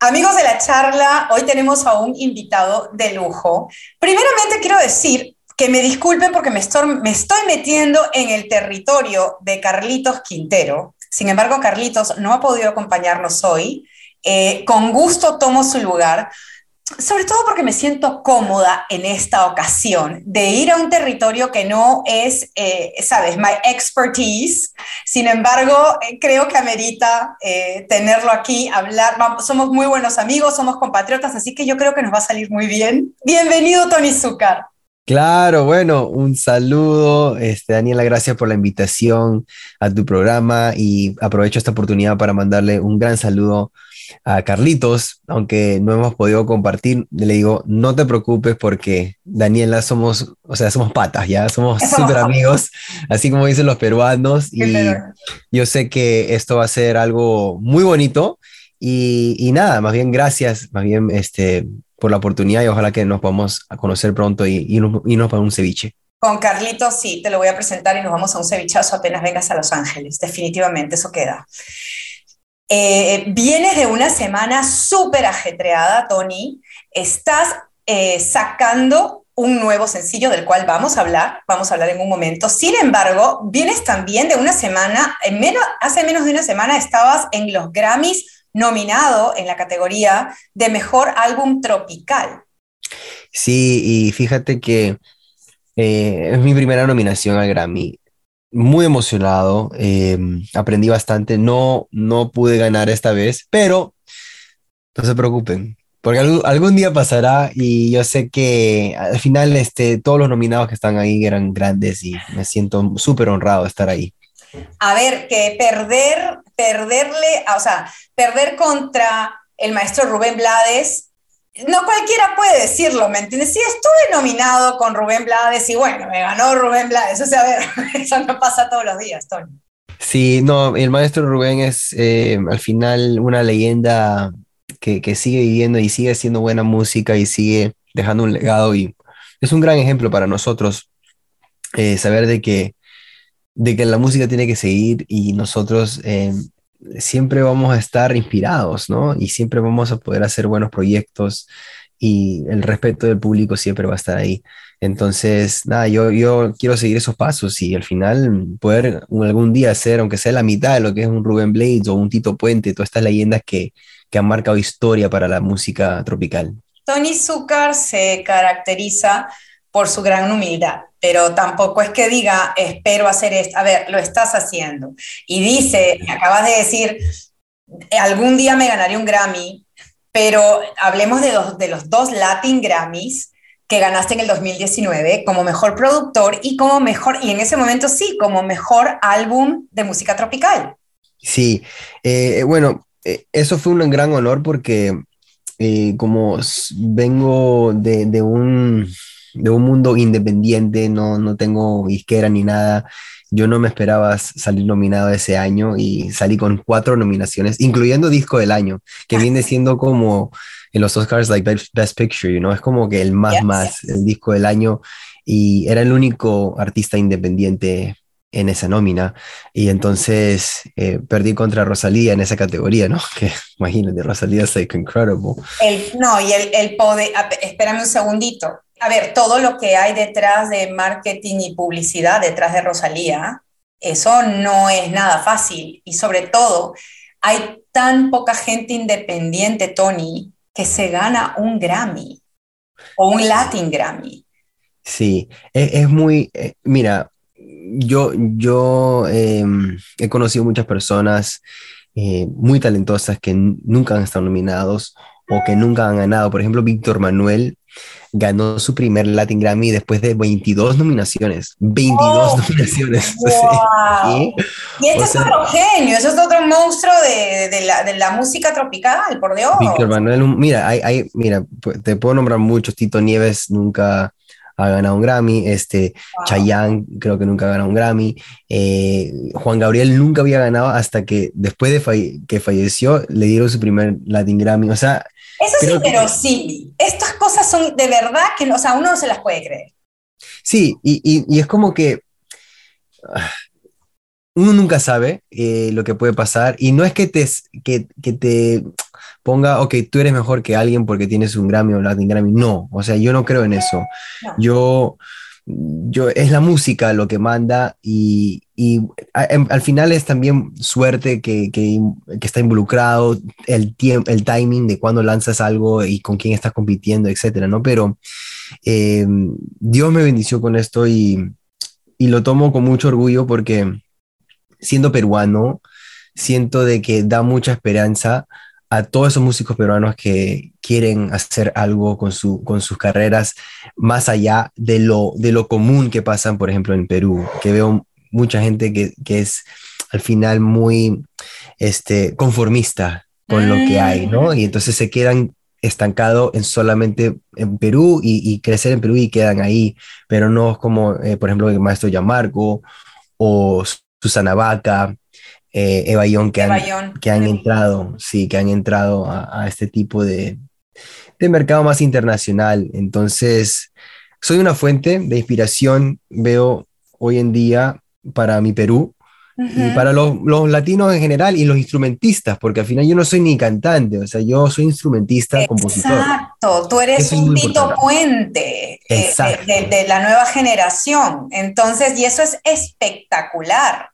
Amigos de la charla, hoy tenemos a un invitado de lujo. Primeramente quiero decir que me disculpen porque me estoy, me estoy metiendo en el territorio de Carlitos Quintero. Sin embargo, Carlitos no ha podido acompañarnos hoy. Eh, con gusto tomo su lugar, sobre todo porque me siento cómoda en esta ocasión de ir a un territorio que no es, eh, sabes, my expertise. Sin embargo, eh, creo que amerita eh, tenerlo aquí, hablar. somos muy buenos amigos, somos compatriotas, así que yo creo que nos va a salir muy bien. Bienvenido, Tony Zucker. Claro, bueno, un saludo, este, Daniela, gracias por la invitación a tu programa y aprovecho esta oportunidad para mandarle un gran saludo Carlitos, aunque no hemos podido compartir, le digo, no te preocupes porque Daniela somos, o sea, somos patas, ya somos súper amigos, así como dicen los peruanos, y yo sé que esto va a ser algo muy bonito. Y, nada, más bien gracias, más bien este, por la oportunidad y ojalá que nos podamos conocer pronto y irnos, irnos para un ceviche. Con Carlitos, sí, te lo voy a presentar y nos vamos a un cevichazo apenas vengas a Los Ángeles, definitivamente, eso queda. Eh, vienes de una semana súper ajetreada, Tony. Estás eh, sacando un nuevo sencillo del cual vamos a hablar, vamos a hablar en un momento. Sin embargo, vienes también de una semana, hace menos de una semana estabas en los Grammys nominado en la categoría de Mejor Álbum Tropical. Sí, y fíjate que eh, es mi primera nominación al Grammy muy emocionado, em, aprendí bastante, no, no pude ganar esta vez, pero no se preocupen, porque algún, día pasará y yo sé que al final este, todos los nominados que están ahí eran grandes y me siento súper honrado de estar ahí. A ver, que perder, perderle, o sea, perder contra el maestro Rubén Blades no cualquiera puede decirlo, ¿me entiendes? Sí, estuve nominado con Rubén Blades y bueno, me ganó Rubén Blades. O sea, eso no pasa todos los días, Tony. Sí, no, el maestro Rubén es eh, al final una leyenda que, sigue viviendo y sigue haciendo buena música y sigue dejando un legado y es un gran ejemplo para nosotros eh, saber de que, de que la música tiene que seguir y nosotros eh, siempre vamos a estar inspirados, ¿no? Y siempre vamos a poder hacer buenos proyectos y el respeto del público siempre va a estar ahí. Entonces, nada, yo, yo quiero seguir esos pasos y al final poder algún día hacer, aunque sea la mitad de lo que es un Rubén Blades o un Tito Puente, todas estas leyendas que, que han marcado historia para la música tropical. Tony Zucker se caracteriza por su gran humildad, pero tampoco es que diga, espero hacer esto. A ver, lo estás haciendo. Y dice, acabas de decir, algún día me ganaré un Grammy, pero hablemos de los, de los dos Latin Grammys que ganaste en el 2019 como mejor productor y como mejor, y en ese momento sí, como mejor álbum de música tropical. Sí, eh, bueno, eh, eso fue un gran honor porque eh, como vengo de, de un de un mundo independiente, no, no tengo izquierda ni nada. Yo no me esperaba salir nominado ese año y salí con cuatro nominaciones, incluyendo Disco del Año, que viene siendo como en los Oscars, like Best Picture, ¿no? Es como que el más, más, el Disco del Año. Y era el único artista independiente en esa nómina. Y entonces eh, perdí contra Rosalía en esa categoría, ¿no? Que imagínate, Rosalía es like incredible. El, no, y el, el poder, espérame un segundito a ver, todo lo que hay detrás de marketing y publicidad, detrás de Rosalía, eso no es nada fácil. Y sobre todo, hay tan poca gente independiente, Tony, que se gana un Grammy o un Latin Grammy. Sí, es, muy, eh, mira, yo, yo em, he conocido muchas personas eh, muy talentosas que nunca han estado nominados o que nunca han ganado. Por ejemplo, Víctor Manuel ganó su primer Latin Grammy después de 22 nominaciones. 22 nominaciones. Y este es otro genio, ese es otro monstruo de, de, la, de, la, música tropical, por Dios. Víctor Manuel, mira, hay, hay, mira, te puedo nombrar muchos. Tito Nieves nunca ha ganado un Grammy, este, Chayanne creo que nunca ha ganado un Grammy, eh, Juan Gabriel nunca había ganado hasta que después de que falleció le dieron su primer Latin Grammy, o sea, eso sí, pero sí. Estas cosas son de verdad que o sea, uno no se las puede creer. Sí, y, es como que ah, uno nunca sabe eh, lo que puede pasar y no es que te, que, te ponga, ok, tú eres mejor que alguien porque tienes un Grammy o Latin Grammy. No, o sea, yo no creo en eso. Yo, yo, es la música lo que manda y, y em, al final es también suerte que, que, que está involucrado, el, el timing de cuando lanzas algo y con quién estás compitiendo, etcétera, ¿no? Pero eh, Dios me bendició con esto y, y lo tomo con mucho orgullo porque siendo peruano, siento de que da mucha esperanza a todos esos músicos peruanos que quieren hacer algo con, su, con sus carreras más allá de lo, de lo común que pasan, por ejemplo, en Perú, que veo mucha gente que, que es al final muy este, conformista con lo que hay, ¿no? Mm. Y entonces se quedan estancado en solamente en Perú y, crecer en Perú y quedan ahí, pero no es como, eh, por ejemplo, el maestro Yamarco o Susana Vaca, eh, Eva que, han, que han entrado, sí, que han entrado a, este tipo de, de, mercado más internacional. Entonces, soy una fuente de inspiración, veo hoy en día para mi Perú, y para los, los, latinos en general y los instrumentistas, porque al final yo no soy ni cantante, o sea, yo soy instrumentista, compositor. Exacto, tú eres un Tito Puente eh, de, de, la nueva generación. Entonces, y eso es espectacular.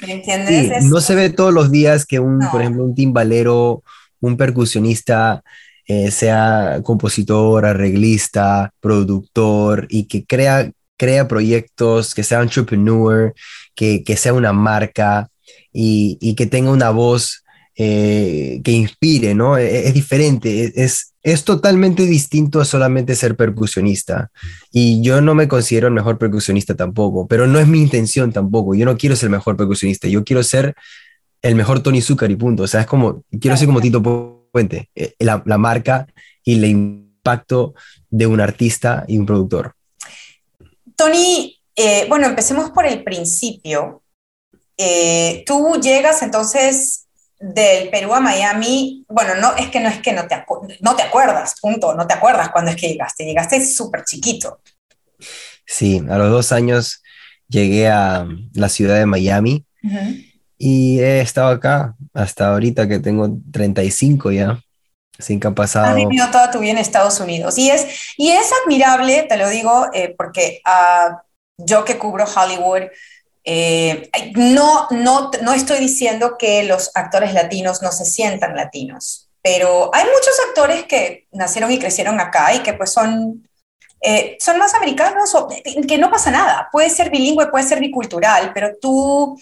¿Me entiendes? no se ve todos los días que un, por ejemplo, un timbalero, un percusionista, eh, sea compositor, arreglista, productor y que crea, crea proyectos, que sea entrepreneur, que, sea una marca y, que tenga una voz eh, que inspire, ¿no? E, e, es, diferente, es, es totalmente distinto a solamente ser percusionista. Y yo no me considero el mejor percusionista tampoco, pero no es mi intención tampoco. Yo no quiero ser el mejor percusionista, yo quiero ser el mejor Tony Zucker y punto. O sea, es como, quiero ser como Tito Puente, eh, la, la marca y el impacto de un artista y un productor. Tony, eh, bueno, empecemos por el principio. Eh, tú llegas entonces del Perú a Miami, bueno, no es que no es que no te, no te acuerdas, punto, no te acuerdas cuándo es que llegaste, llegaste súper chiquito. Sí, a los dos años llegué a la ciudad de Miami y he estado acá hasta ahorita que tengo 35 ya. Sin que ha pasado. Has vivido toda tu vida en Estados Unidos. Y es, y es admirable, te lo digo, eh, porque uh, yo que cubro Hollywood, eh, no, no, no estoy diciendo que los actores latinos no se sientan latinos, pero hay muchos actores que nacieron y crecieron acá y que pues son, eh, son más americanos o que no pasa nada. Puede ser bilingüe, puede ser bicultural, pero tú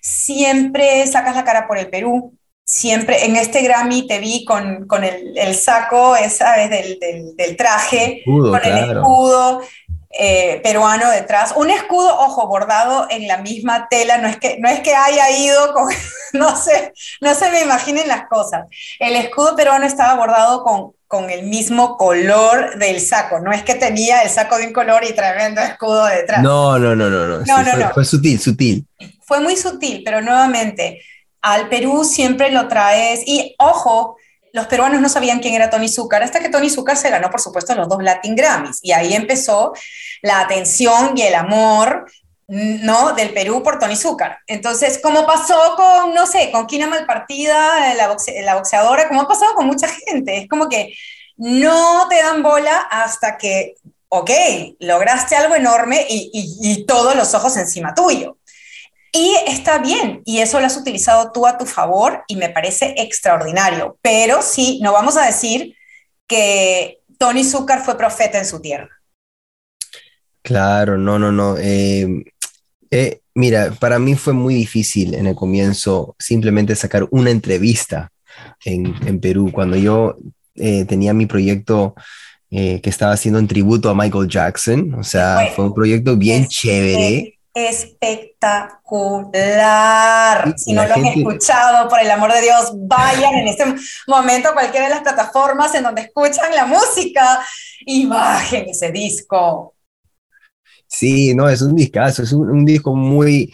siempre sacas la cara por el Perú. Siempre en este Grammy te vi con, con el, el, saco, ¿sabes? Del, del, del traje, con el escudo. Eh, peruano detrás, un escudo, ojo, bordado en la misma tela, no es que, no es que haya ido con, no sé, no se me imaginen las cosas. El escudo peruano estaba bordado con, con el mismo color del saco, no es que tenía el saco de un color y tremendo escudo detrás. No, no, no, no, no, no, no, fue, fue sutil, sutil. Fue muy sutil, pero nuevamente, al Perú siempre lo traes, y ojo, los peruanos no sabían quién era Tony Zucker, hasta que Tony Zucker se ganó, por supuesto, los dos Latin Grammys. Y ahí empezó la atención y el amor ¿no? del Perú por Tony Zucker. Entonces, como pasó con, no sé, con Kina Malpartida, la, la boxeadora, como ha pasado con mucha gente, es como que no te dan bola hasta que, ok, lograste algo enorme y, y todos los ojos encima tuyo. Y está bien, y eso lo has utilizado tú a tu favor y me parece extraordinario. Pero sí, no vamos a decir que Tony Zucker fue profeta en su tierra. Claro, no, no, no. Eh, eh, mira, para mí fue muy difícil en el comienzo simplemente sacar una entrevista en, Perú. Cuando yo eh, tenía mi proyecto que estaba haciendo en tributo a Michael Jackson, o sea, fue un proyecto bien chévere espectacular. Si no lo han escuchado, por el amor de Dios, vayan en este momento a cualquiera de las plataformas en donde escuchan la música y bajen ese disco. Sí, no, es un discazo, es un, disco muy,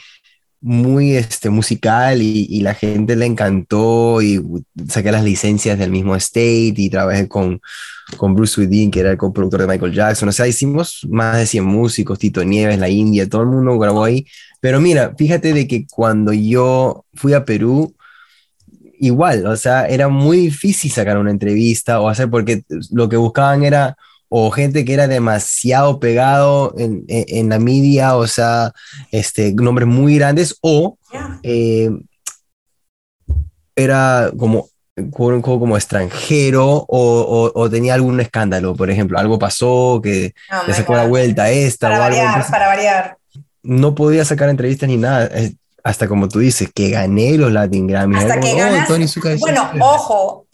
muy este, musical y, la gente le encantó y saqué las licencias del mismo State y trabajé con, con Bruce Swedin, que era el coproductor de Michael Jackson. O sea, hicimos más de 100 músicos, Tito Nieves, la India, todo el mundo grabó ahí. Pero mira, fíjate de que cuando yo fui a Perú, igual, o sea, era muy difícil sacar una entrevista o hacer, porque lo que buscaban era o gente que era demasiado pegado en, en, la media, o sea, este, nombres muy grandes, o eh, era como como extranjero o, o, tenía algún escándalo, por ejemplo, algo pasó que oh le sacó la vuelta esta para o algo. Variar, para variar. No podía sacar entrevistas ni nada. Hasta como tú dices, que gané los Latin Grammy. Hasta que ganas, bueno, ojo,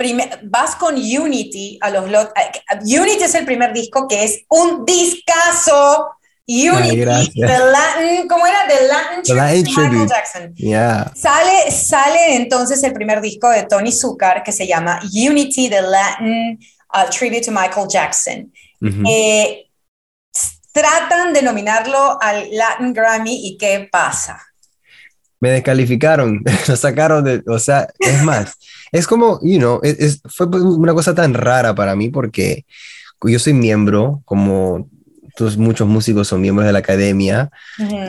vas con Unity a los eh, Unity es el primer disco que es un discazo Unity, the Latin, ¿cómo era? The Latin, Tribute to Michael Jackson. Yeah. Sale, sale entonces el primer disco de Tony Zucker que se llama Unity, the Latin uh, Tribute to Michael Jackson. Eh, tratan de nominarlo al Latin Grammy y ¿qué pasa? Me descalificaron, lo sacaron de, o sea, es más, es como, you know, es, fue una cosa tan rara para mí porque yo soy miembro, como muchos músicos son miembros de la academia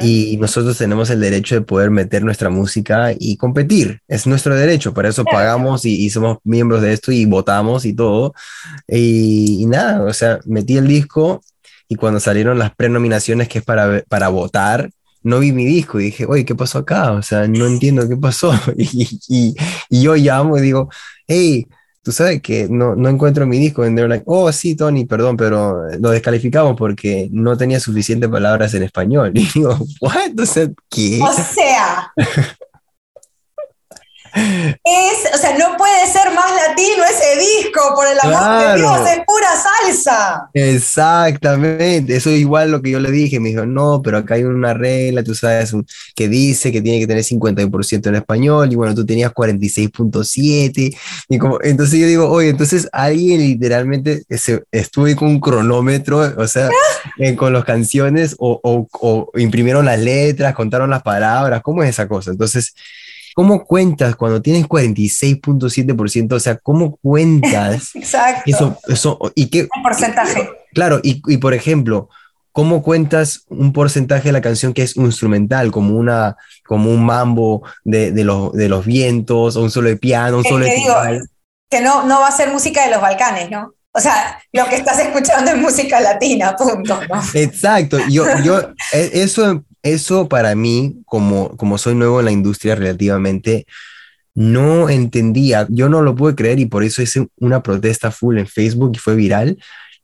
y nosotros tenemos el derecho de poder meter nuestra música y competir. Es nuestro derecho, para eso pagamos y, somos miembros de esto y votamos y todo. Y, nada, o sea, metí el disco y cuando salieron las prenominaciones que es para, para votar, no vi mi disco y dije, oye, ¿qué pasó acá? O sea, no entiendo qué pasó. y, y yo llamo y digo, hey, tú sabes que no, no encuentro mi disco. And they're like, oh, sí, Tony, perdón, pero lo descalificamos porque no tenía suficientes palabras en español. Y digo, what? O sea, ¿qué? O sea, Es, o sea, no puede ser más latino ese disco, por el amor de Dios, es pura salsa. Exactamente, eso es igual lo que yo le dije, me dijo, no, pero acá hay una regla, tú sabes, que dice que tiene que tener 50% en español, y bueno, tú tenías 46.7, y como, entonces yo digo, oye, entonces alguien literalmente se, estuvo con un cronómetro, o sea, con las canciones, o, o, o imprimieron las letras, contaron las palabras, ¿cómo es esa cosa? Entonces, ¿Cómo cuentas cuando tienes 46.7%? O sea, ¿cómo cuentas? Exacto. Eso, eso, ¿y qué? Un porcentaje. Claro, y, y, por ejemplo, ¿cómo cuentas un porcentaje de la canción que es instrumental, como, una, como un mambo de, de, los, de los vientos, o un solo de piano, un solo de digo, Que no, no va a ser música de los Balcanes, ¿no? O sea, lo que estás escuchando es música latina, punto. ¿no? Exacto. Yo, yo, e, eso eso para mí, como, como soy nuevo en la industria relativamente, no entendía, yo no lo pude creer y por eso hice una protesta full en Facebook y fue viral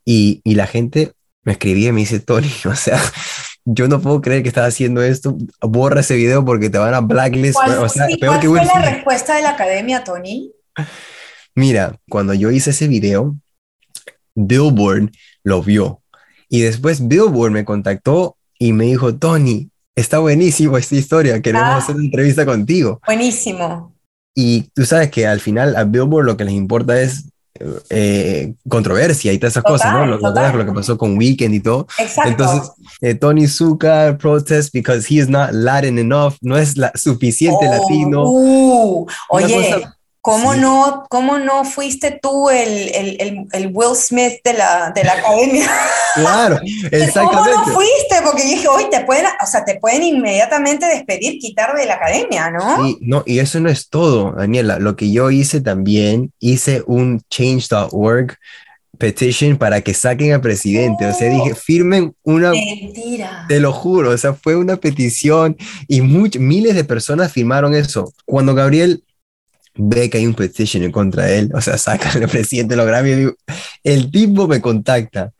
y, y la gente me escribía y me dice, Tony, o sea, yo no puedo creer que estás haciendo esto, borra ese video porque te van a blacklist. ¿Cuál, o sea, ¿cuál fue la respuesta de la academia, Tony? Mira, cuando yo hice ese video, Billboard lo vio y después Billboard me contactó y me dijo, Tony, está buenísimo esta historia, queremos ah. hacer una entrevista contigo. Buenísimo. Y tú sabes que al final a Billboard lo que les importa es eh, controversia y todas esas cosas, ¿no? Lo, lo, que pasó con Weekend y todo. Exacto. Entonces, eh, Tony Zucker protest because he is not Latin enough, no es la, suficiente oh, latino. Uh, oye, ¿Cómo, no, ¿Cómo no fuiste tú el, el, el, Will Smith de la, de la academia? Claro, exactamente. ¿Cómo no fuiste? Porque hoy te pueden, o sea, te pueden inmediatamente despedir, quitar de la academia, ¿no? Sí, no, y eso no es todo, Daniela. Lo que yo hice también, hice un change.org petition para que saquen al presidente. O sea, dije, firmen una... Mentira. Te lo juro, o sea, fue una petición y miles de personas firmaron eso. Cuando Gabriel ve que hay un petition en contra de él, o sea, saca al presidente lo Grammy y el tipo me contacta.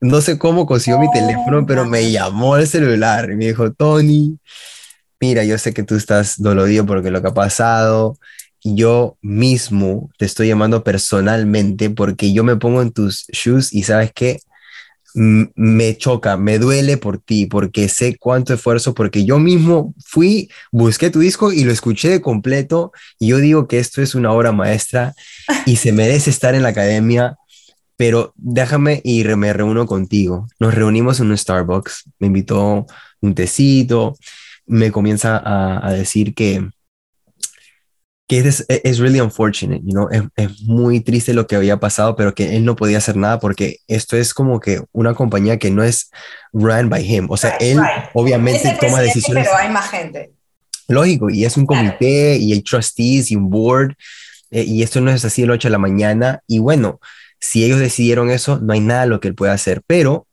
No sé cómo consiguió mi teléfono, pero me llamó al celular y me dijo, Tony, mira, yo sé que tú estás dolorido porque lo que ha pasado, y yo mismo te estoy llamando personalmente porque yo me pongo en tus shoes y sabes que me choca, me duele por ti, porque sé cuánto esfuerzo, porque yo mismo fui, busqué tu disco y lo escuché de completo y yo digo que esto es una obra maestra y se merece estar en la academia, pero déjame y me reúno contigo. Nos reunimos en un Starbucks, me invitó un tecito, me comienza a, a decir que que es, es really unfortunate, you know? es, es, muy triste lo que había pasado, pero que él no podía hacer nada porque esto es como que una compañía que no es run by him, o sea, él obviamente toma decisiones. Pero hay más gente. Lógico, y es un comité, y hay trustees y un board, eh, y esto no es así de la 8 de la mañana. Y bueno, si ellos decidieron eso, no hay nada lo que él pueda hacer. Pero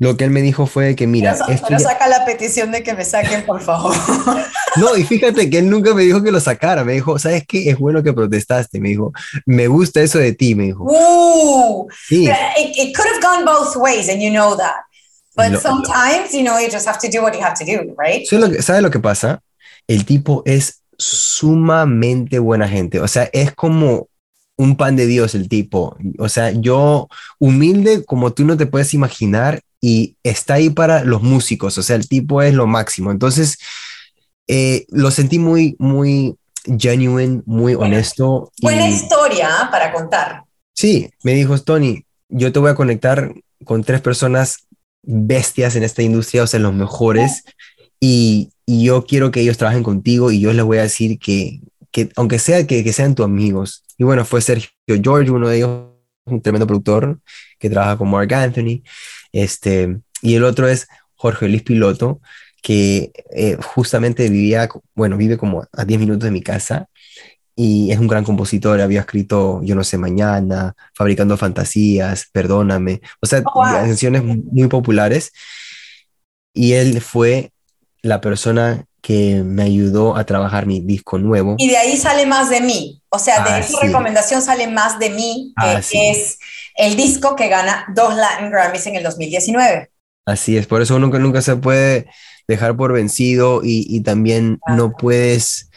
lo que él me dijo fue que, mira. Pero, saca la petición de que me saquen, por favor. No, y fíjate que él nunca me dijo que lo sacara. Me dijo, ¿sabes qué? Es bueno que protestaste. Me dijo, me gusta eso de ti. Me dijo. Uh, sí. It, could have gone both ways, and you know that. But sometimes, you know, you just have to do what you have to do, right? ¿Sabes lo que pasa? El tipo es sumamente buena gente. O sea, es como un pan de Dios el tipo. O sea, yo humilde como tú no te puedes imaginar y está ahí para los músicos. O sea, el tipo es lo máximo. Entonces, eh, lo sentí muy, muy genuine, muy honesto. Buena historia ¿ah? para contar. Sí, me dijo Tony, yo te voy a conectar con tres personas bestias en esta industria, o sea, los mejores, y, y yo quiero que ellos trabajen contigo y yo les voy a decir que, que aunque sea que, que sean tus amigos, y bueno, fue Sergio George, uno de ellos, un tremendo productor que trabaja con Mark Anthony. Este, y el otro es Jorge Luis Piloto, que eh, justamente vivía, bueno, vive como a 10 minutos de mi casa y es un gran compositor, había escrito Yo no sé mañana, Fabricando Fantasías, Perdóname, o sea, oh, canciones muy populares. Y él fue la persona que me ayudó a trabajar mi disco nuevo. Y de ahí sale más de mí. O sea, de ah, esa recomendación sale más de mí, que ah, es el disco que gana dos Latin Grammys en el 2019. Así es, por eso uno nunca, nunca se puede dejar por vencido y, también no puedes,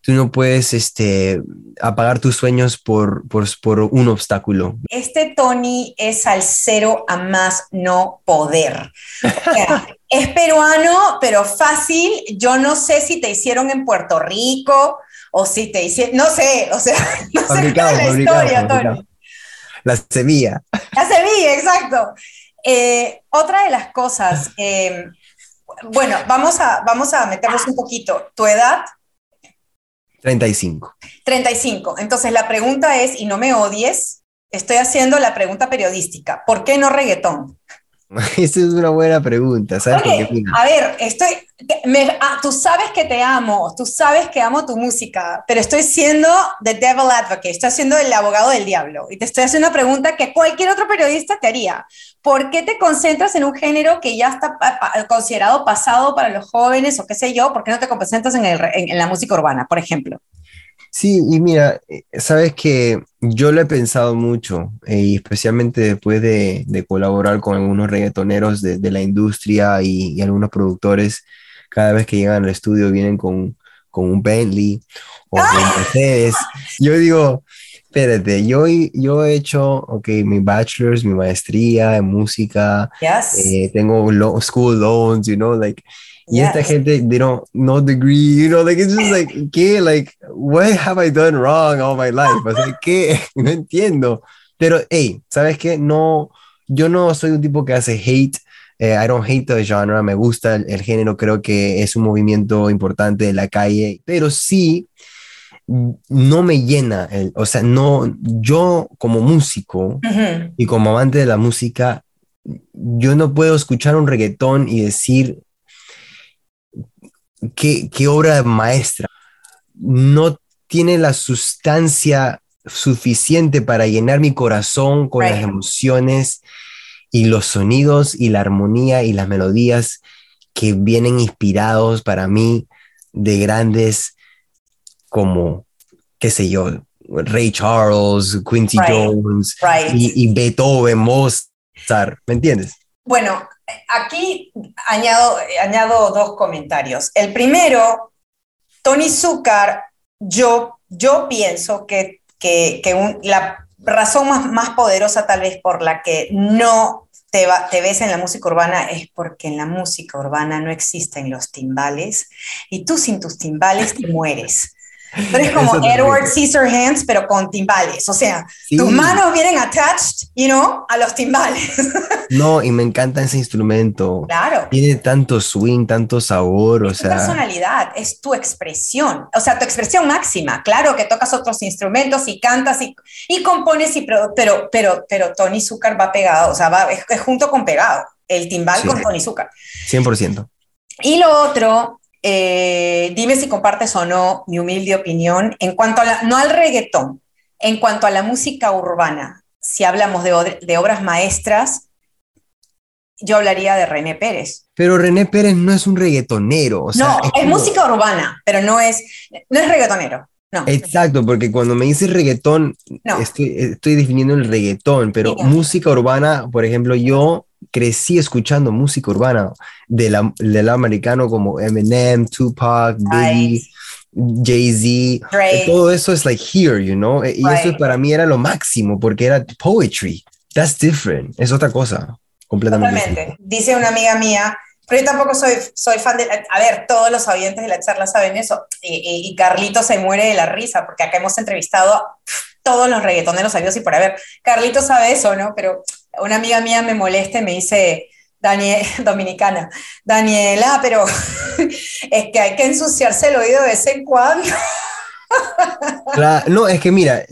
tú no puedes este, apagar tus sueños por, por, por un obstáculo. Este Tony es al cero a más no poder. es peruano, pero fácil. Yo no sé si te hicieron en Puerto Rico o si te hicieron, no sé, o sea, no sé la historia, Tony. La semilla. La semilla, exacto. Eh, otra de las cosas, eh, bueno, vamos a, vamos a meternos un poquito. ¿Tu edad? 35. 35. Entonces la pregunta es, y no me odies, estoy haciendo la pregunta periodística, ¿por qué no reggaetón? Esa es una buena pregunta, ¿sabes? a ver, estoy, ah, tú sabes que te amo, tú sabes que amo tu música, pero estoy siendo the devil advocate, estoy siendo el abogado del diablo y te estoy haciendo una pregunta que cualquier otro periodista te haría. ¿Por qué te concentras en un género que ya está considerado pasado para los jóvenes o qué sé yo? ¿Por qué no te concentras en, en la música urbana, por ejemplo? Sí, y mira, eh, sabes que yo lo he pensado mucho, eh, y especialmente después de, colaborar con algunos reggaetoneros de, la industria y, algunos productores, cada vez que llegan al estudio vienen con, un Bentley o con Mercedes. Yo digo, espérate, yo, yo he hecho, ok, mi bachelor's, mi maestría en música, eh, tengo school loans, you know, like, y esta gente, they don't, no degree, you know, like, it's just like, ¿qué? Like, what have I done wrong all my life? O sea, ¿qué? No entiendo. Pero, hey, ¿sabes qué? No, yo no soy un tipo que hace hate. Eh, I don't hate the genre, me gusta el, género, creo que es un movimiento importante de la calle, pero sí no me llena, o sea, no, yo como músico y como amante de la música, yo no puedo escuchar un reggaetón y decir, qué, obra maestra. No tiene la sustancia suficiente para llenar mi corazón con las emociones y los sonidos y la armonía y las melodías que vienen inspirados para mí de grandes como, qué sé yo, Ray Charles, Quincy Jones Y, Beethoven, Mozart, ¿me entiendes? Bueno, aquí añado, añado dos comentarios. El primero, Tony Zucker, yo, yo pienso que, la razón más, poderosa tal vez por la que no te, te, ves en la música urbana es porque en la música urbana no existen los timbales y tú sin tus timbales te mueres. Pero es como Edward Hands, pero con timbales. O sea, tus manos vienen attached, you know, a los timbales. No, y me encanta ese instrumento. Claro. Tiene tanto swing, tanto sabor, o sea. personalidad, es tu expresión. O sea, tu expresión máxima. Claro que tocas otros instrumentos y cantas y, y compones, y, pero, pero, pero, pero Tony Zucker va pegado, o sea, va, es, junto con pegado. El timbal con Tony Zucker. 100%. Y lo otro eh, dime si compartes o no mi humilde opinión en cuanto a la, no al reggaetón, en cuanto a la música urbana. Si hablamos de, de obras maestras, yo hablaría de René Pérez. Pero René Pérez no es un reggaetonero. O sea, no, es, música urbana, pero no es, no es reggaetonero. No. Exacto, porque cuando me dices reggaetón, estoy, estoy, definiendo el reggaetón, pero música urbana, por ejemplo, yo crecí escuchando música urbana del la, americano como Eminem, Tupac, Biggie, Jay-Z. Todo eso es like here, you know? Y eso para mí era lo máximo porque era poetry. That's different. Es otra cosa. Completamente. Totalmente. Dice una amiga mía, pero yo tampoco soy, soy fan de... A ver, todos los oyentes de la charla saben eso. Y, y, Carlito se muere de la risa, porque acá hemos entrevistado a todos los reggaetoneros sabidos y por haber. Carlito sabe eso, ¿no? Pero una amiga mía me molesta y me dice, Daniel, dominicana, Daniela, pero es que hay que ensuciarse el oído de vez en cuando. no, es que mira,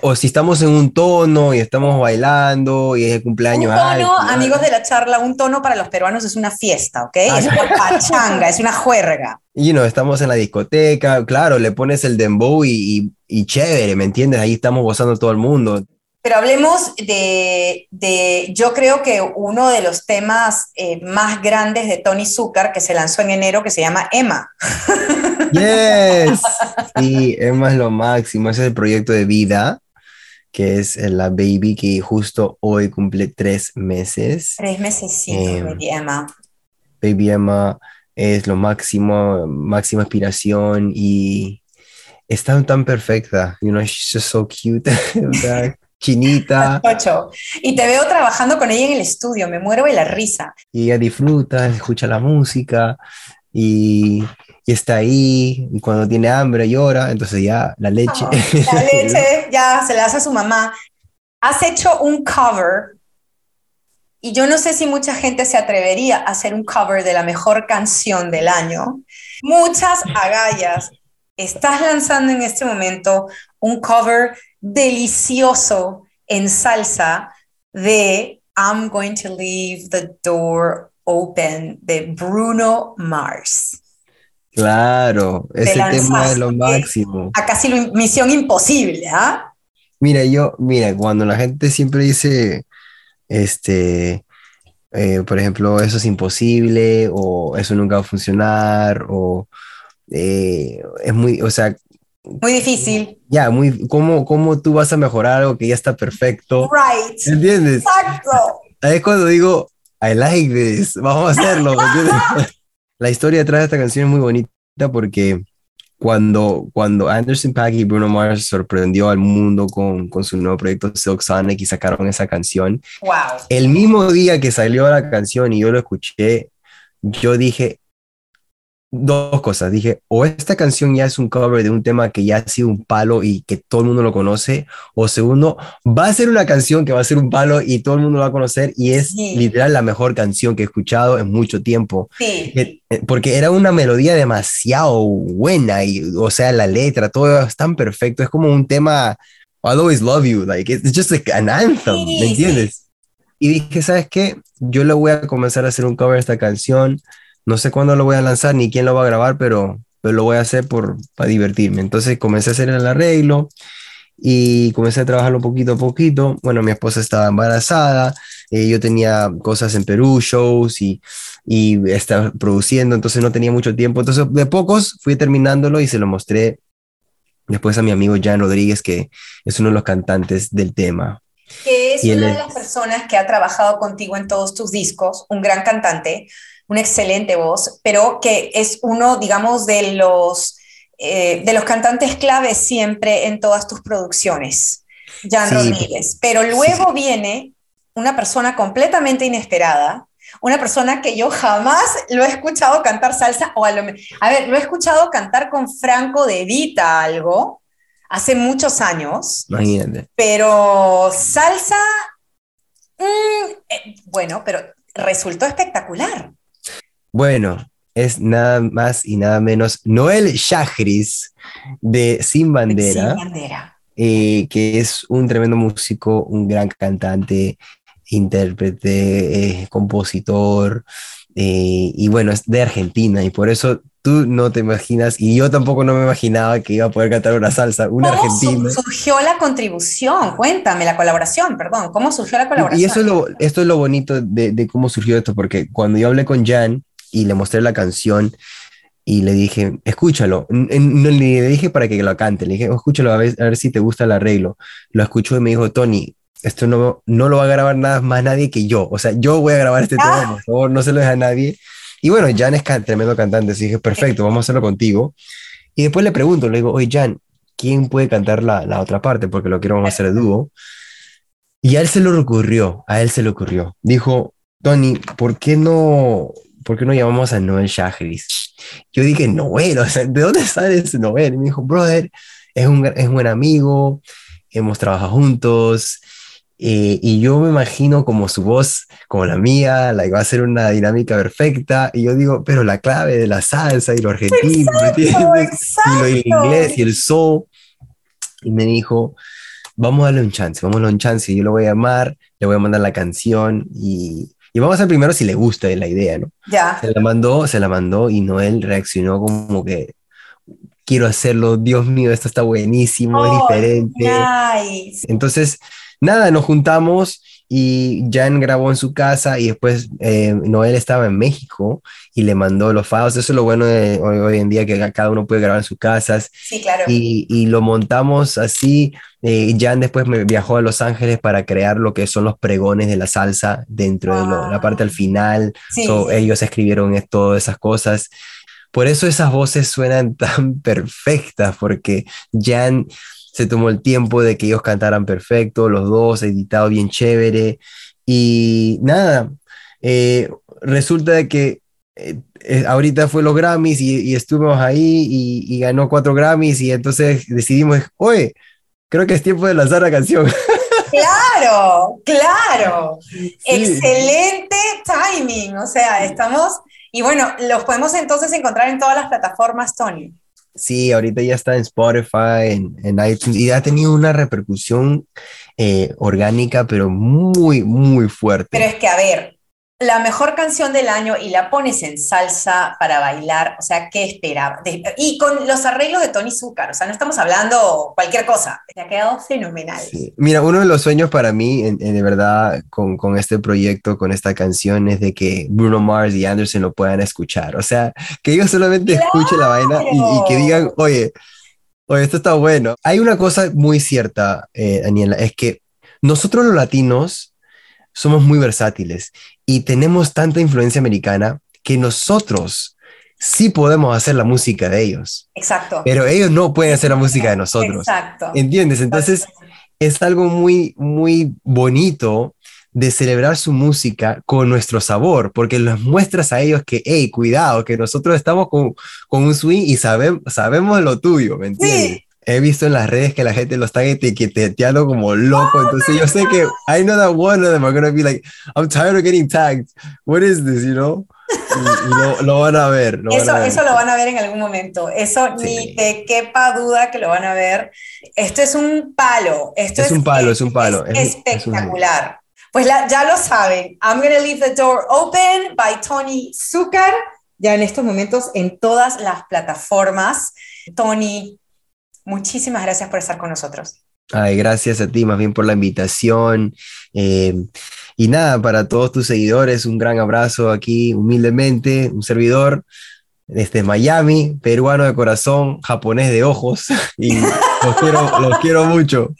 o, si estamos en un tono y estamos bailando y es el cumpleaños. Un tono, amigos de la charla, un tono para los peruanos es una fiesta, ¿ok? Ah, es una pachanga, es una juerga. Y no, estamos en la discoteca, claro, le pones el dembow y, y, chévere, ¿me entiendes? Ahí estamos gozando todo el mundo. Pero hablemos de, de, yo creo que uno de los temas eh, más grandes de Tony Zucker, que se lanzó en enero, que se llama Emma. Yes. Sí, Emma es lo máximo. Ese es el proyecto de vida, que es la baby que justo hoy cumple tres meses. Tres meses, sí, em, Baby Emma. Baby Emma es lo máximo, máxima aspiración y está tan perfecta. You know, she's just so cute. chinita. Y te veo trabajando con ella en el estudio, me muero de la risa. Y ella disfruta, escucha la música y, y está ahí, y cuando tiene hambre llora, entonces ya la leche. la leche ya se la hace a su mamá. Has hecho un cover y yo no sé si mucha gente se atrevería a hacer un cover de la mejor canción del año. Muchas agallas. Estás lanzando en este momento un cover delicioso en salsa de I'm Going to Leave the Door Open de Bruno Mars. Claro, ese tema es lo máximo. A casi misión imposible, ¿ah? Mira, yo, mira, cuando la gente siempre dice, este, eh, por ejemplo, eso es imposible o eso nunca va a funcionar o eh, es muy, o sea, muy difícil. Ya, muy, ¿cómo, ¿cómo tú vas a mejorar algo que ya está perfecto? Right. ¿Entiendes? Exacto. Ahí es cuando digo, I like this, vamos a hacerlo. La historia detrás de esta canción es muy bonita porque cuando, cuando Anderson Paak y Bruno Mars sorprendió al mundo con, con su nuevo proyecto Silk Sonic y sacaron esa canción, wow. el mismo día que salió la canción y yo lo escuché, yo dije, dos cosas. Dije, o esta canción ya es un cover de un tema que ya ha sido un palo y que todo el mundo lo conoce, o segundo, va a ser una canción que va a ser un palo y todo el mundo lo va a conocer y es literal la mejor canción que he escuchado en mucho tiempo. Sí. Eh, eh, porque era una melodía demasiado buena y, o sea, la letra, todo es tan perfecto, es como un tema, I'll always love you, like, it's just like an anthem, ¿me entiendes? Y dije, ¿sabes qué? Yo le voy a comenzar a hacer un cover de esta canción no sé cuándo lo voy a lanzar ni quién lo va a grabar, pero, pero lo voy a hacer por, para divertirme. Entonces comencé a hacer el arreglo y comencé a trabajarlo poquito a poquito. Bueno, mi esposa estaba embarazada, eh, yo tenía cosas en Perú, shows y, y estaba produciendo, entonces no tenía mucho tiempo. Entonces de pocos fui terminándolo y se lo mostré después a mi amigo Jan Rodríguez, que es uno de los cantantes del tema. Que es una de las personas que ha trabajado contigo en todos tus discos, un gran cantante una excelente voz, pero que es uno, digamos, de los, eh, de los cantantes claves siempre en todas tus producciones, Jan Rodríguez. Pero luego viene una persona completamente inesperada, una persona que yo jamás lo he escuchado cantar salsa, o a, lo, a ver, lo he escuchado cantar con Franco de Vita algo, hace muchos años. Imagínate. Pero salsa, mm, eh, bueno, pero resultó espectacular. Bueno, es nada más y nada menos Noel Shahris de Sin Bandera, eh, que es un tremendo músico, un gran cantante, intérprete, eh, compositor, eh, y bueno, es de Argentina y por eso tú no te imaginas, y yo tampoco no me imaginaba que iba a poder cantar una salsa, una ¿Cómo argentina. surgió la contribución? Cuéntame, la colaboración, perdón. ¿Cómo surgió la colaboración? Y eso es lo, esto es lo bonito de, de cómo surgió esto, porque cuando yo hablé con Jan y le mostré la canción y le dije, escúchalo, no le dije para que lo cante, le dije, escúchalo a ver, a ver si te gusta el arreglo. Lo escuchó y me dijo, Tony, esto no, no lo va a grabar nada más nadie que yo, o sea, yo voy a grabar este tema, por favor, no se lo deja a nadie. Y bueno, Jan es tremendo cantante, así dije, perfecto, vamos a hacerlo contigo. Y después le pregunto, le digo, oye, Jan, ¿quién puede cantar la, la otra parte? Porque lo quiero vamos a hacer dúo. Y a él se le ocurrió, a él se le ocurrió. Dijo, Tony, ¿por qué no, por qué no llamamos a Noel Shahris? Yo dije, Noel, o sea, ¿de dónde sale ese Noel? Y me dijo, brother, es un, es un buen amigo, hemos trabajado juntos, eh, y yo me imagino como su voz, como la mía, la que va a ser una dinámica perfecta. Y yo digo, pero la clave de la salsa y lo argentino, exacto, Y lo inglés y el soul. Y me dijo, vamos a darle un chance, vamos a darle un chance. Y yo lo voy a llamar, le voy a mandar la canción y, y vamos a primero si le gusta la idea, ¿no? Ya. Se la mandó, se la mandó y Noel reaccionó como que quiero hacerlo, Dios mío, esto está buenísimo, oh, es diferente. Nice. Entonces, nada, nos juntamos y Jan grabó en su casa y después eh, Noel estaba en México y le mandó los files. Eso es lo bueno de hoy, hoy, en día, que cada uno puede grabar en sus casas. Sí, claro. Y, y lo montamos así. Eh, Jan después me viajó a Los Ángeles para crear lo que son los pregones de la salsa dentro de lo, la parte al final. Sí, so, sí. Ellos escribieron todas esas cosas. Por eso esas voces suenan tan perfectas, porque Jan se tomó el tiempo de que ellos cantaran perfecto, los dos, editado bien chévere. Y nada, eh, resulta de que eh, eh, ahorita fue los Grammys y, y estuvimos ahí y, y, ganó cuatro Grammys y entonces decidimos, oye, creo que es tiempo de lanzar la canción. Claro, claro. Sí. Excelente timing. O sea, estamos... Y bueno, los podemos entonces encontrar en todas las plataformas, Tony. Sí, ahorita ya está en Spotify, en, en iTunes, y ha tenido una repercusión eh, orgánica, pero muy, muy fuerte. Pero es que, a ver, la mejor canción del año y la pones en salsa para bailar, o sea, ¿qué esperaba? Y con los arreglos de Tony Zúcar, o sea, no estamos hablando cualquier cosa, te ha quedado fenomenal. Sí. Mira, uno de los sueños para mí, en, en, de verdad, con, con, este proyecto, con esta canción, es de que Bruno Mars y Anderson lo puedan escuchar, o sea, que ellos solamente ¡Claro! escuchen la vaina y, y, que digan, oye, oye, esto está bueno. Hay una cosa muy cierta, eh, Daniela, es que nosotros los latinos, somos muy versátiles y tenemos tanta influencia americana que nosotros sí podemos hacer la música de ellos. Exacto. Pero ellos no pueden hacer la música de nosotros. Exacto. ¿Entiendes? Entonces es algo muy, muy bonito de celebrar su música con nuestro sabor, porque les muestras a ellos que, hey, cuidado, que nosotros estamos con, con un swing y sabemos, sabemos lo tuyo, ¿me entiendes? Sí he visto en las redes que la gente lo está etiqueteando como loco, oh, entonces yo sé que I know that one of them are gonna be like, I'm tired of getting tagged, what is this, you know? Lo, lo, van a ver. Lo eso, van a ver. eso lo van a ver en algún momento, eso sí. ni te quepa duda que lo van a ver. Esto es un palo, esto es, es un palo, es, es un palo. Es, espectacular. pues la, ya lo saben, I'm gonna leave the door open by Tony Zucker, ya en estos momentos en todas las plataformas. Tony, Muchísimas gracias por estar con nosotros. Ay, gracias a ti, más bien por la invitación. Eh, y nada, para todos tus seguidores, un gran abrazo aquí, humildemente, un servidor desde Miami, peruano de corazón, japonés de ojos, y los quiero, los quiero mucho.